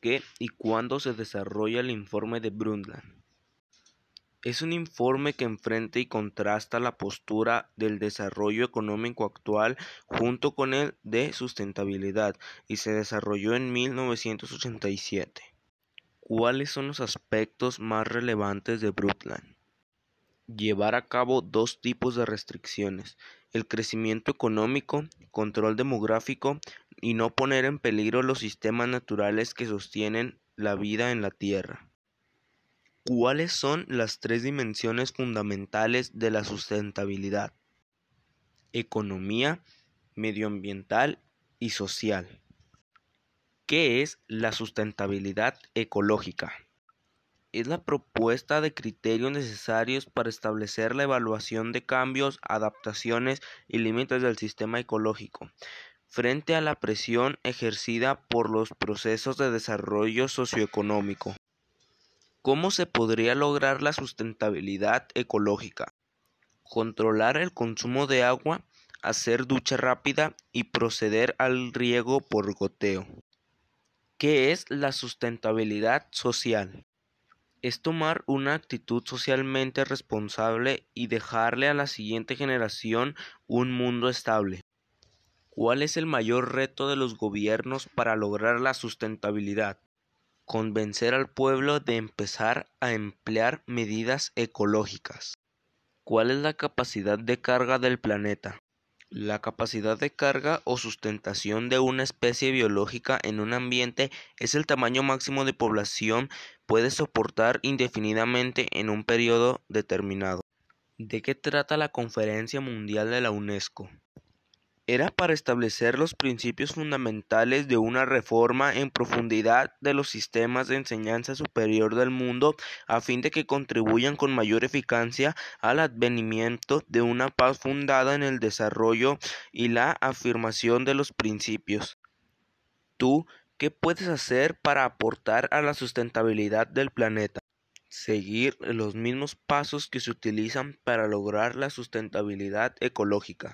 qué y cuándo se desarrolla el informe de Brundtland. Es un informe que enfrenta y contrasta la postura del desarrollo económico actual junto con el de sustentabilidad y se desarrolló en 1987. ¿Cuáles son los aspectos más relevantes de Brundtland? Llevar a cabo dos tipos de restricciones, el crecimiento económico, control demográfico y no poner en peligro los sistemas naturales que sostienen la vida en la Tierra. ¿Cuáles son las tres dimensiones fundamentales de la sustentabilidad? Economía, medioambiental y social. ¿Qué es la sustentabilidad ecológica? Es la propuesta de criterios necesarios para establecer la evaluación de cambios, adaptaciones y límites del sistema ecológico frente a la presión ejercida por los procesos de desarrollo socioeconómico. ¿Cómo se podría lograr la sustentabilidad ecológica? Controlar el consumo de agua, hacer ducha rápida y proceder al riego por goteo. ¿Qué es la sustentabilidad social? Es tomar una actitud socialmente responsable y dejarle a la siguiente generación un mundo estable. ¿Cuál es el mayor reto de los gobiernos para lograr la sustentabilidad? convencer al pueblo de empezar a emplear medidas ecológicas. ¿Cuál es la capacidad de carga del planeta? La capacidad de carga o sustentación de una especie biológica en un ambiente es el tamaño máximo de población puede soportar indefinidamente en un periodo determinado. ¿De qué trata la Conferencia Mundial de la UNESCO? Era para establecer los principios fundamentales de una reforma en profundidad de los sistemas de enseñanza superior del mundo a fin de que contribuyan con mayor eficacia al advenimiento de una paz fundada en el desarrollo y la afirmación de los principios. ¿Tú qué puedes hacer para aportar a la sustentabilidad del planeta? Seguir los mismos pasos que se utilizan para lograr la sustentabilidad ecológica.